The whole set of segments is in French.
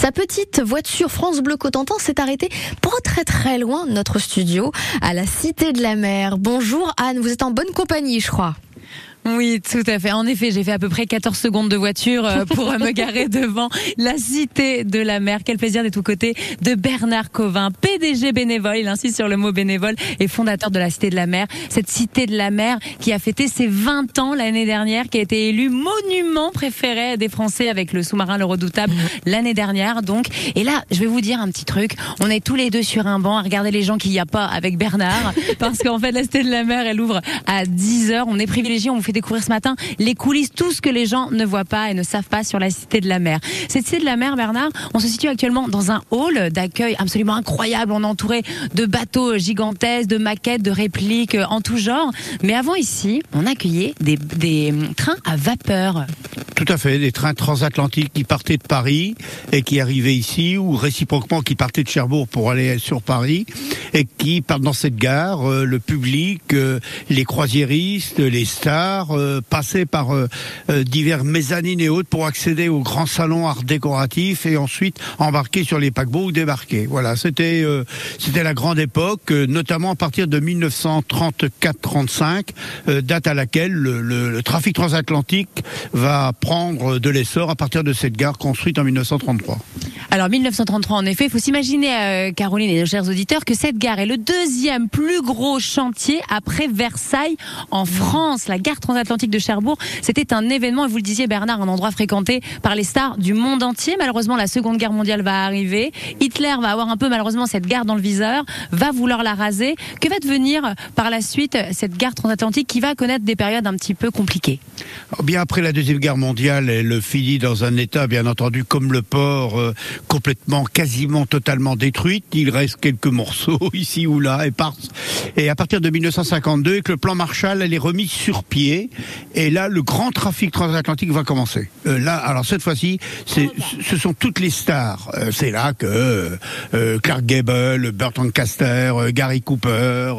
Sa petite voiture France Bleu Cotentin s'est arrêtée pas très très loin de notre studio, à la Cité de la Mer. Bonjour Anne, vous êtes en bonne compagnie, je crois. Oui, tout à fait. En effet, j'ai fait à peu près 14 secondes de voiture euh, pour me garer devant la Cité de la Mer. Quel plaisir d'être aux côtés de Bernard Covin, PDG bénévole, il insiste sur le mot bénévole, et fondateur de la Cité de la Mer. Cette Cité de la Mer qui a fêté ses 20 ans l'année dernière, qui a été élue monument préféré des Français avec le sous-marin Le Redoutable l'année dernière. Donc, et là, je vais vous dire un petit truc. On est tous les deux sur un banc à regarder les gens qu'il n'y a pas avec Bernard, parce qu'en fait, la Cité de la Mer, elle ouvre à 10 heures. On est privilégié, on vous découvrir ce matin les coulisses, tout ce que les gens ne voient pas et ne savent pas sur la Cité de la Mer. Cette Cité de la Mer, Bernard, on se situe actuellement dans un hall d'accueil absolument incroyable. On est entouré de bateaux gigantesques, de maquettes, de répliques euh, en tout genre. Mais avant ici, on accueillait des, des hum, trains à vapeur. Tout à fait, des trains transatlantiques qui partaient de Paris et qui arrivaient ici, ou réciproquement qui partaient de Cherbourg pour aller sur Paris, et qui partent dans cette gare. Euh, le public, euh, les croisiéristes, les stars euh, passaient par euh, euh, divers mezzanines et autres pour accéder au grand salon art décoratif et ensuite embarquer sur les paquebots ou débarquer. Voilà, c'était euh, la grande époque, notamment à partir de 1934-35, euh, date à laquelle le, le- le trafic transatlantique va prendre de l'essor à partir de cette gare construite en 1933. Alors 1933 en effet, il faut s'imaginer, euh, Caroline et nos chers auditeurs, que cette gare est le deuxième plus gros chantier après Versailles en France. La gare transatlantique de Cherbourg, c'était un événement, et vous le disiez Bernard, un endroit fréquenté par les stars du monde entier. Malheureusement, la Seconde Guerre mondiale va arriver. Hitler va avoir un peu malheureusement cette gare dans le viseur, va vouloir la raser. Que va devenir euh, par la suite cette gare transatlantique qui va connaître des périodes un petit peu compliquées? Alors, Bien après la deuxième guerre mondiale, elle finit dans un état, bien entendu, comme le port, euh, complètement, quasiment, totalement détruite. Il reste quelques morceaux ici ou là, éparses. Et à partir de 1952, avec le plan Marshall, elle est remise sur pied. Et là, le grand trafic transatlantique va commencer. Euh, là, alors cette fois-ci, ce sont toutes les stars. Euh, c'est là que euh, euh, Clark Gable, Burt Lancaster, euh, Gary Cooper,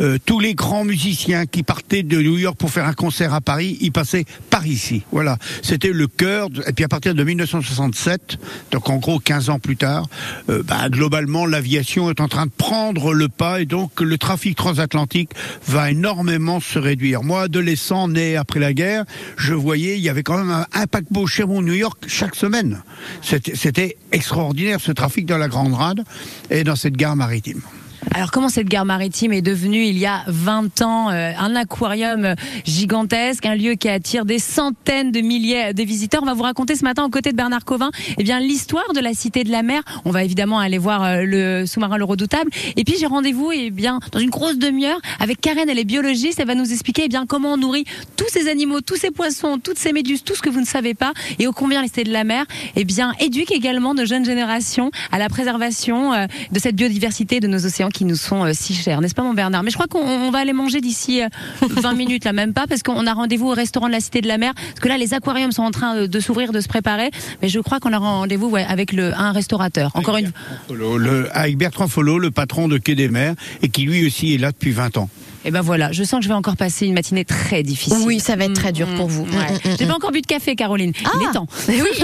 euh, tous les grands musiciens qui partaient de New York pour faire un concert à Paris, ils passaient par ici. Voilà, c'était le cœur. de- Et puis à partir de 1967, donc en gros 15 ans plus tard, euh, bah, globalement l'aviation est en train de prendre le pas et donc le trafic transatlantique va énormément se réduire. Moi, adolescent né après la guerre, je voyais il y avait quand même un, un paquebot Cherbourg-New York chaque semaine. C'était c'était extraordinaire ce trafic dans la Grande Rade et dans cette gare maritime. Alors comment cette gare maritime est devenue il y a 20 ans euh, un aquarium gigantesque, un lieu qui attire des centaines de milliers de visiteurs. On va vous raconter ce matin aux côtés de Bernard Covin eh bien l'histoire de la Cité de la Mer. On va évidemment aller voir euh, le sous-marin le redoutable. Et puis j'ai rendez-vous eh bien dans une grosse demi-heure avec Karen, elle est biologiste, elle va nous expliquer eh bien comment on nourrit tous ces animaux, tous ces poissons, toutes ces méduses, tout ce que vous ne savez pas. Et ô combien la Cité de la Mer eh bien éduque également de jeunes générations à la préservation euh, de cette biodiversité de nos océans qui nous sont euh, si chers, n'est-ce pas mon Bernard? Mais je crois qu'on on va aller manger d'ici euh, 20 minutes là même pas parce qu'on a rendez-vous au restaurant de la Cité de la Mer. Parce que là les aquariums sont en train de, de s'ouvrir, de se préparer, mais je crois qu'on a rendez-vous ouais, avec le un restaurateur. Encore une Follo, le- avec Bertrand Follo, le patron de Quai des Mers, et qui lui aussi est là depuis 20 ans. Et ben voilà, je sens que je vais encore passer une matinée très difficile. Oui, ça va être très dur Mm, pour vous. ouais. Mm, mm, J'ai mm. pas encore bu de café, Caroline. Il Ah. est temps. Mais oui,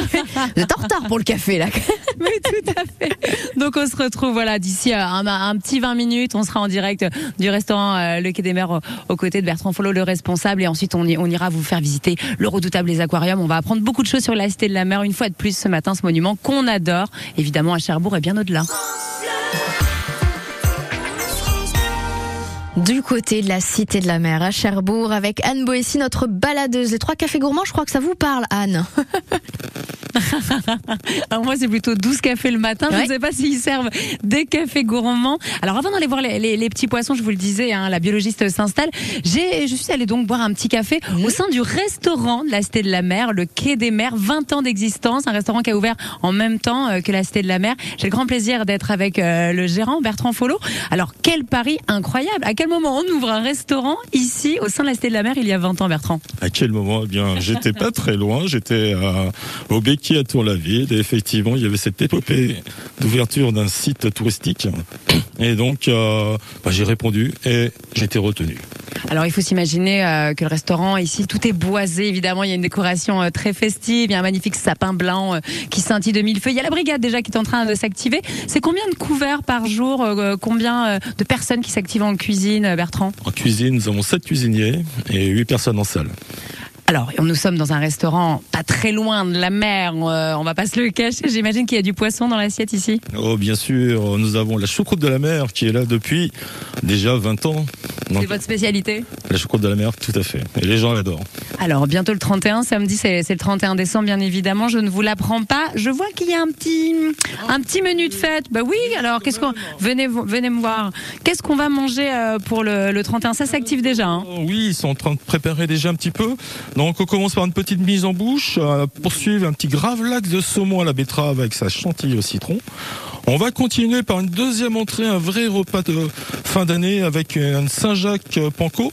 vous êtes en retard pour le café là. Oui, tout à fait. Donc on se retrouve voilà d'ici euh, un, un petit 20 minutes. On sera en direct du restaurant euh, Le Quai des Mers au- aux côtés de Bertrand Follo, le responsable. Et ensuite on, y- on ira vous faire visiter le redoutable les aquariums. On va apprendre beaucoup de choses sur la Cité de la Mer une fois de plus ce matin, ce monument qu'on adore, évidemment à Cherbourg et bien au-delà. Du côté de la Cité de la Mer à Cherbourg avec Anne Boessy, notre baladeuse. Les trois cafés gourmands, je crois que ça vous parle, Anne. Alors moi c'est plutôt 12 cafés le matin. Je ne sais pas s'ils servent des cafés gourmands. Alors avant d'aller voir les, les- les petits poissons, je vous le disais, hein, la biologiste s'installe. J'ai, je suis allée donc boire un petit café au sein du restaurant de la Cité de la Mer, le Quai des Mers, 20 ans d'existence, un restaurant qui a ouvert en même temps euh, que la Cité de la Mer. J'ai le grand plaisir d'être avec euh, le gérant Bertrand Follo. Alors quel pari incroyable À quel moment on ouvre un restaurant ici au sein de la Cité de la Mer il y a 20 ans, Bertrand? À quel moment? Eh bien, j'étais pas très loin. J'étais au Béquier à Tour-la-Ville. Et effectivement, il y avait cette épopée d'ouverture d'un site touristique. Et donc, euh, bah, j'ai répondu et été retenu. Alors il faut s'imaginer euh, que le restaurant ici, tout est boisé évidemment. Il y a une décoration euh, très festive, il y a un magnifique sapin blanc euh, qui scintille de mille feux. Il y a la brigade déjà qui est en train de s'activer. C'est combien de couverts par jour Combien de personnes qui s'activent en cuisine, Bertrand? En cuisine, nous avons 7 cuisiniers et 8 personnes en salle. Alors nous sommes dans un restaurant pas très loin de la mer. euh, on va pas se le cacher. J'imagine qu'il y a du poisson dans l'assiette ici. Oh, bien sûr, nous avons la choucroute de la mer qui est là depuis déjà 20 ans. C'est votre spécialité? la choucroute de la mer, tout à fait. Et les gens l'adorent. Alors bientôt le 31, samedi c'est le 31 décembre bien évidemment, je ne vous l'apprends pas. Je vois qu'il y a un petit un petit menu de fête. Bah oui, alors qu'est-ce qu'on venez venez me voir. Qu'est-ce qu'on va manger euh, pour le, le 31 Ça s'active déjà hein? Oh, Oui, ils sont en train de préparer déjà un petit peu. Donc on commence par une petite mise en bouche, euh, poursuivre un petit gravlax de saumon à la betterave avec sa chantilly au citron. On va continuer par une deuxième entrée, un vrai repas de fin d'année avec un Saint-Jacques panko.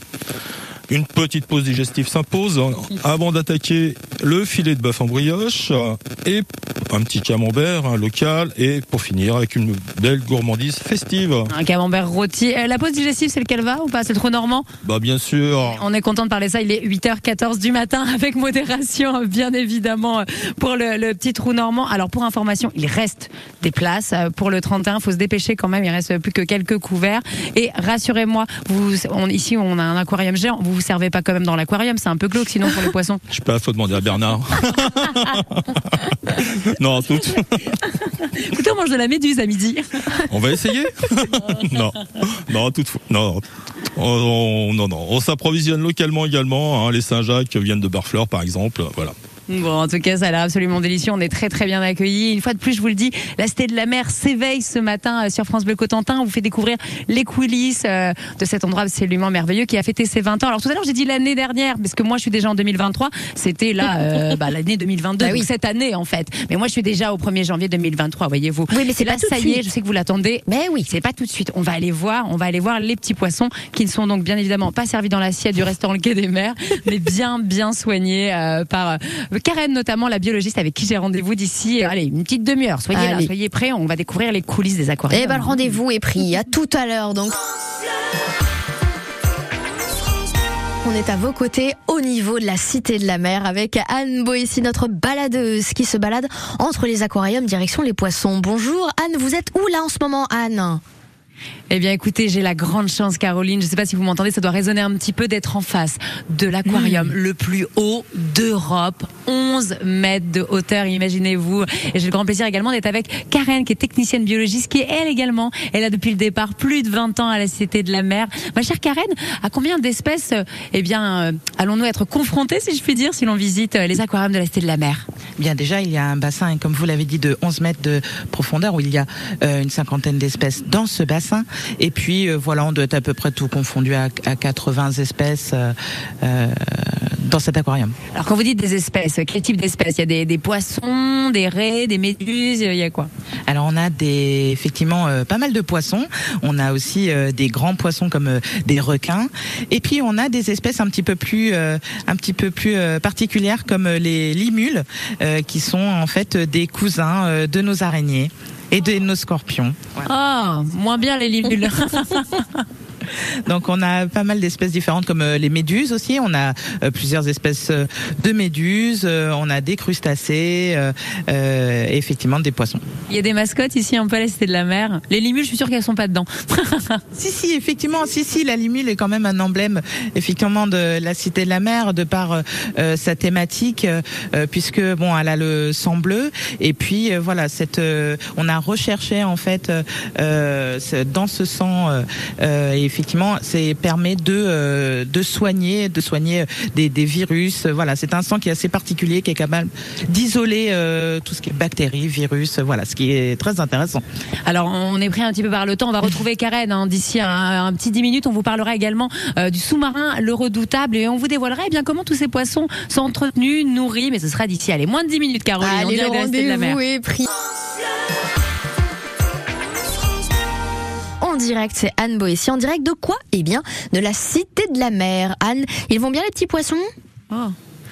Une petite pause digestive s'impose hein, avant d'attaquer le filet de bœuf en brioche et un petit camembert un local et pour finir avec une belle gourmandise festive. Un camembert rôti. Euh, la pause digestive c'est lequel va ou pas? C'est le trou normand? Bah bien sûr. On est content de parler ça, il est 8h14 du matin avec modération bien évidemment pour le, le petit trou normand. Alors pour information, il reste des places euh, pour le 31, faut se dépêcher quand même, il reste plus que quelques couverts et rassurez-moi, vous on, ici on a un aquarium géant, vous vous servez pas quand même dans l'aquarium, c'est un peu glauque sinon pour les poissons. Je sais pas, faut demander à Bernard. non, tout. Écoutez, on mange de la méduse à midi. On va essayer Non, non, tout. Non, on, on- non, non. On s'approvisionne localement également. hein. Les Saint-Jacques viennent de Barfleur, par exemple. Voilà. Bon, en tout cas, ça a l'air absolument délicieux. On est très très bien accueillis. Une fois de plus, je vous le dis, la Cité de la Mer s'éveille ce matin euh, sur France Bleu Cotentin. On vous fait découvrir les coulisses euh, de cet endroit absolument merveilleux qui a fêté ses 20 ans. Alors tout à l'heure, j'ai dit l'année dernière, parce que moi, je suis déjà en 2023. C'était là, euh, bah, l'année 2022, Bah oui. cette année en fait. Mais moi, je suis déjà au 1er janvier 2023, voyez-vous. Oui, mais c'est là, pas tout de ça y est, je sais que vous l'attendez. Mais oui. C'est pas tout de suite. On va aller voir, on va aller voir les petits poissons qui ne sont donc bien évidemment pas servis dans l'assiette du restaurant Le Quai des Mers, mais bien bien soignés euh, par euh, Karen notamment la biologiste avec qui j'ai rendez-vous d'ici. allez, une petite demi-heure. Soyez là, Allez. soyez prêts. On va découvrir les coulisses des aquariums. Eh ben le rendez-vous est pris. À tout à l'heure donc. On est à vos côtés au niveau de la Cité de la Mer avec Anne Boissy, notre baladeuse qui se balade entre les aquariums direction les poissons. Bonjour Anne, vous êtes où là en ce moment Anne? Eh bien, écoutez, j'ai la grande chance, Caroline. Je ne sais pas si vous m'entendez, ça doit résonner un petit peu d'être en face de l'aquarium le plus haut d'Europe. 11 mètres de hauteur, imaginez-vous. Et j'ai le grand plaisir également d'être avec Karen, qui est technicienne biologiste, qui est elle également. Elle a depuis le départ plus de 20 ans à la Cité de la Mer. Ma chère Karen, à combien d'espèces, eh bien, euh, allons-nous être confrontés, si je puis dire, si l'on visite euh, les aquariums de la Cité de la Mer? Bien déjà, il y a un bassin, comme vous l'avez dit, de 11 mètres de profondeur où il y a euh, une cinquantaine d'espèces dans ce bassin. Et puis euh, voilà, on doit être à peu près tout confondu à, à 80 espèces euh, euh, dans cet aquarium. Alors, quand vous dites des espèces, quel type d'espèces? Il y a des, des poissons, des raies, des méduses, il y a quoi? Alors on a des effectivement euh, pas mal de poissons. On a aussi euh, des grands poissons comme euh, des requins. Et puis on a des espèces un petit peu plus un petit peu plus particulières comme les limules, qui sont en fait des cousins de nos araignées et de nos scorpions. Voilà. Ah, moins bien les limules. Donc on a pas mal d'espèces différentes comme euh, les méduses aussi. On a euh, plusieurs espèces euh, de méduses. on a des crustacés, euh, et effectivement des poissons. Il y a des mascottes ici un peu à la Cité de la Mer. Les limules, je suis sûre qu'elles sont pas dedans. Si si effectivement si si la limule est quand même un emblème effectivement de la cité de la mer de par euh, sa thématique euh, puisque bon elle a le sang bleu et puis euh, voilà cette euh, on a recherché en fait dans ce sang et effectivement c'est permet de euh, de soigner de soigner des, des virus voilà c'est un sang qui est assez particulier qui est capable d'isoler euh, tout ce qui est bactéries virus voilà ce qui est très intéressant Alors, on est pris un petit peu par le temps. On va retrouver Karen hein, d'ici un, un petit 10 minutes. On vous parlera également euh, du sous-marin, le redoutable, et on vous dévoilera eh bien comment tous ces poissons sont entretenus, nourris. Mais ce sera d'ici, allez, moins de 10 minutes, Caroline. on Allez, dirait le rendez-vous est pris. En direct, c'est Anne Boissy. En direct de quoi? Eh bien, de la Cité de la Mer. Anne, ils vont bien les petits poissons? Oh.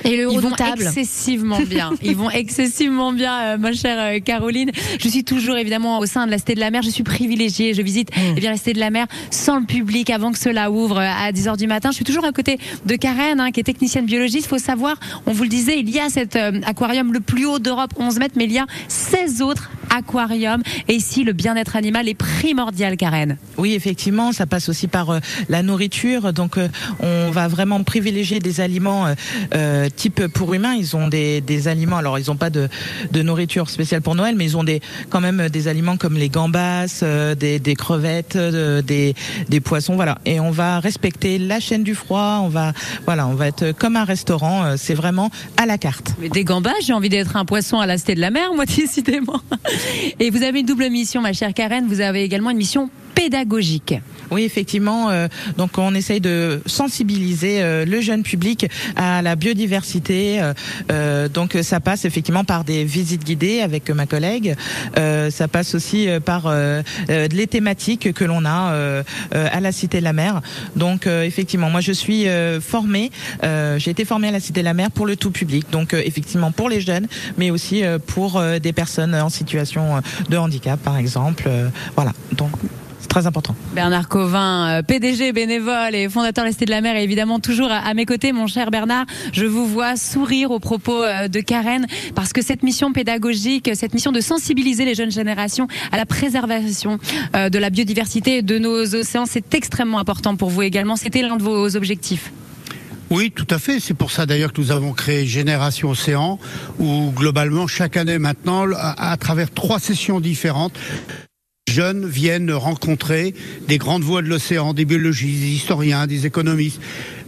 Et le Ils vont excessivement bien. Ils vont excessivement bien, euh, ma chère euh, Caroline. Je suis toujours évidemment au sein de la Cité de la Mer. Je suis privilégiée. Je visite eh bien la Cité de la Mer sans le public avant que cela ouvre euh, à 10h du matin. Je suis toujours à côté de Karen, hein, qui est technicienne biologiste. Faut savoir, on vous le disait, il y a cet euh, aquarium le plus haut d'Europe, 11 mètres, mais il y a 16 autres aquariums. Et ici, le bien-être animal est primordial, Karen. Oui, effectivement, ça passe aussi par euh, la nourriture. Donc, euh, on va vraiment privilégier des aliments euh, euh, type pour humains. Ils ont des, des aliments. Alors, ils n'ont pas de, de nourriture spéciale pour Noël, mais ils ont des quand même des aliments comme les gambas, euh, des, des crevettes, euh, des, des poissons. Voilà. Et on va respecter la chaîne du froid. On va voilà, on va être comme un restaurant. C'est vraiment à la carte. Mais des gambas, j'ai envie d'être un poisson à la Cité de la Mer, moi, décidément. Et vous avez une double mission, ma chère Karen. Vous avez également une mission pédagogique. Oui, effectivement. euh, donc, on essaye de sensibiliser euh, le jeune public à la biodiversité. euh, donc, ça passe effectivement par des visites guidées avec ma collègue. Ça passe aussi par les thématiques que l'on a à la Cité de la Mer. Donc, effectivement, moi, je suis formée. J'ai été formée à la Cité de la Mer pour le tout public. Donc, effectivement, pour les jeunes, mais aussi pour des personnes en situation de handicap, par exemple. Voilà. Donc, c'est très important. Bernard Covin, euh, PDG bénévole et fondateur de la Cité de la Mer, est évidemment toujours à, à mes côtés, mon cher Bernard. Je vous vois sourire au propos euh, de Karen, parce que cette mission pédagogique, cette mission de sensibiliser les jeunes générations à la préservation euh, de la biodiversité de nos océans, c'est extrêmement important pour vous également. C'était l'un de vos objectifs. Oui, tout à fait. C'est pour ça d'ailleurs que nous avons créé Génération Océan, où globalement chaque année maintenant, à, à travers trois sessions différentes, jeunes viennent rencontrer des grandes voix de l'océan, des biologistes, des historiens, des économistes.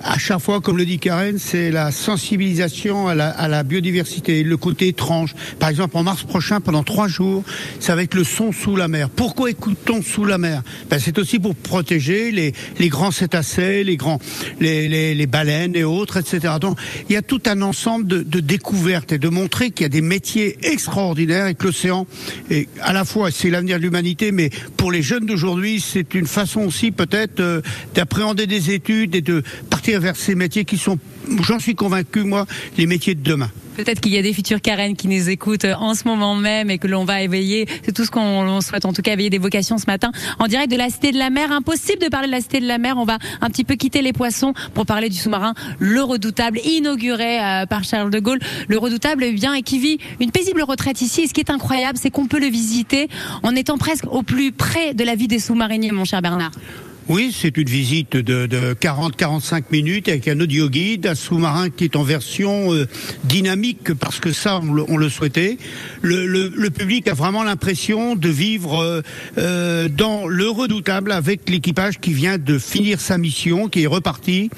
À chaque fois, comme le dit Karen, c'est la sensibilisation à la, à la biodiversité, le côté étrange. Par exemple, en mars prochain, pendant trois jours, ça va être le son sous la mer. Pourquoi écoute-t-on sous la mer? Ben, C'est aussi pour protéger les, les grands cétacés, les, grands, les, les, les baleines et autres, etc. Donc, il y a tout un ensemble de, de découvertes et de montrer qu'il y a des métiers extraordinaires et que l'océan, est à la fois, c'est l'avenir de l'humanité, mais pour les jeunes d'aujourd'hui, c'est une façon aussi peut-être euh, d'appréhender des études et de partir vers ces métiers qui sont, j'en suis convaincu, moi, les métiers de demain. Peut-être qu'il y a des futures Karen qui nous écoutent en ce moment même et que l'on va éveiller. C'est tout ce qu'on souhaite, en tout cas, éveiller des vocations ce matin en direct de la Cité de la Mer. Impossible de parler de la Cité de la Mer. On va un petit peu quitter les poissons pour parler du sous-marin Le Redoutable, inauguré euh, par Charles de Gaulle. Le Redoutable, eh bien, et qui vit une paisible retraite ici. Et ce qui est incroyable, c'est qu'on peut le visiter en étant presque au plus près de la vie des sous-mariniers, mon cher Bernard. Oui, c'est une visite de, de 40-45 minutes avec un audio guide, un sous-marin qui est en version euh, dynamique parce que ça, on le, on le souhaitait. Le, le, le, public a vraiment l'impression de vivre euh, euh, dans le redoutable avec l'équipage qui vient de finir sa mission, qui est reparti.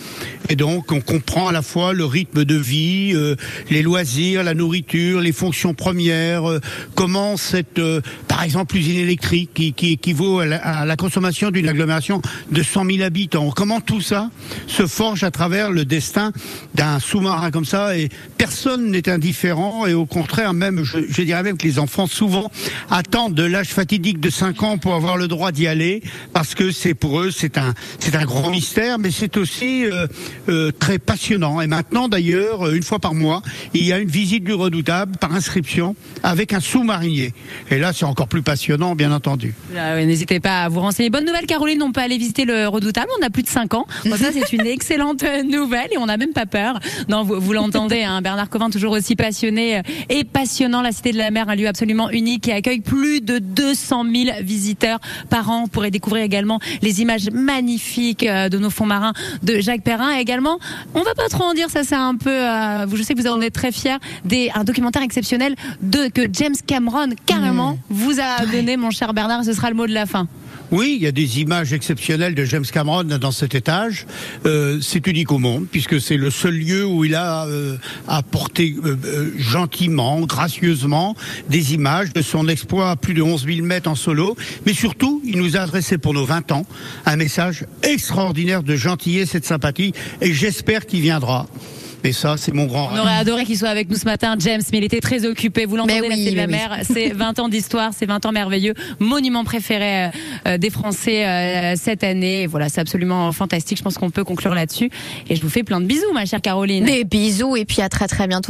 Et donc, on comprend à la fois le rythme de vie, euh, les loisirs, la nourriture, les fonctions premières, euh, comment cette, par exemple, usine électrique qui, qui équivaut à la, à la consommation d'une agglomération de 100 000 habitants. Comment tout ça se forge à travers le destin d'un sous-marin comme ça et personne n'est indifférent et au contraire même, je, dirais même que les enfants souvent attendent de l'âge fatidique de 5 ans pour avoir le droit d'y aller parce que c'est pour eux c'est un c'est un grand mystère mais c'est aussi euh, euh, très passionnant et maintenant d'ailleurs une fois par mois il y a une visite du redoutable par inscription avec un sous-marinier et là c'est encore plus passionnant bien entendu. Euh, N'hésitez pas à vous renseigner. Bonne nouvelle Caroline, on peut aller visiter le redoutable. On a plus de 5 ans. Bon, ça, c'est une excellente nouvelle et on n'a même pas peur. Non, vous, vous l'entendez, hein, Bernard Covin, toujours aussi passionné et passionnant. La Cité de la Mer, un lieu absolument unique qui accueille plus de 200 000 visiteurs par an. Vous pourrez découvrir également les images magnifiques euh, de nos fonds marins de Jacques Perrin. Et également, on va pas trop en dire, ça c'est un peu, euh, je sais que vous en êtes très fiers, des, un documentaire exceptionnel de, que James Cameron, carrément, mmh. vous a donné, mon cher Bernard. Ce sera le mot de la fin. Oui, il y a des images exceptionnelles de James Cameron dans cet étage. Euh, c'est unique au monde puisque c'est le seul lieu où il a euh, apporté euh, gentiment, gracieusement des images de son exploit à plus de 11 000 mètres en solo. Mais surtout, il nous a adressé pour nos 20 ans un message extraordinaire de gentillesse et de sympathie et j'espère qu'il viendra. Raconter ça. C'est mon grand On rêve. aurait adoré qu'il soit avec nous ce matin, James, mais il était très occupé. Vous l'entendez, la oui, la mais mer, c'est 20 ans d'histoire, c'est 20 ans merveilleux, monument préféré euh, euh, des Français euh, cette année. Et voilà, c'est absolument fantastique. Je pense qu'on peut conclure là-dessus. Et je vous fais plein de bisous, ma chère Caroline. Des bisous et puis à très très bientôt.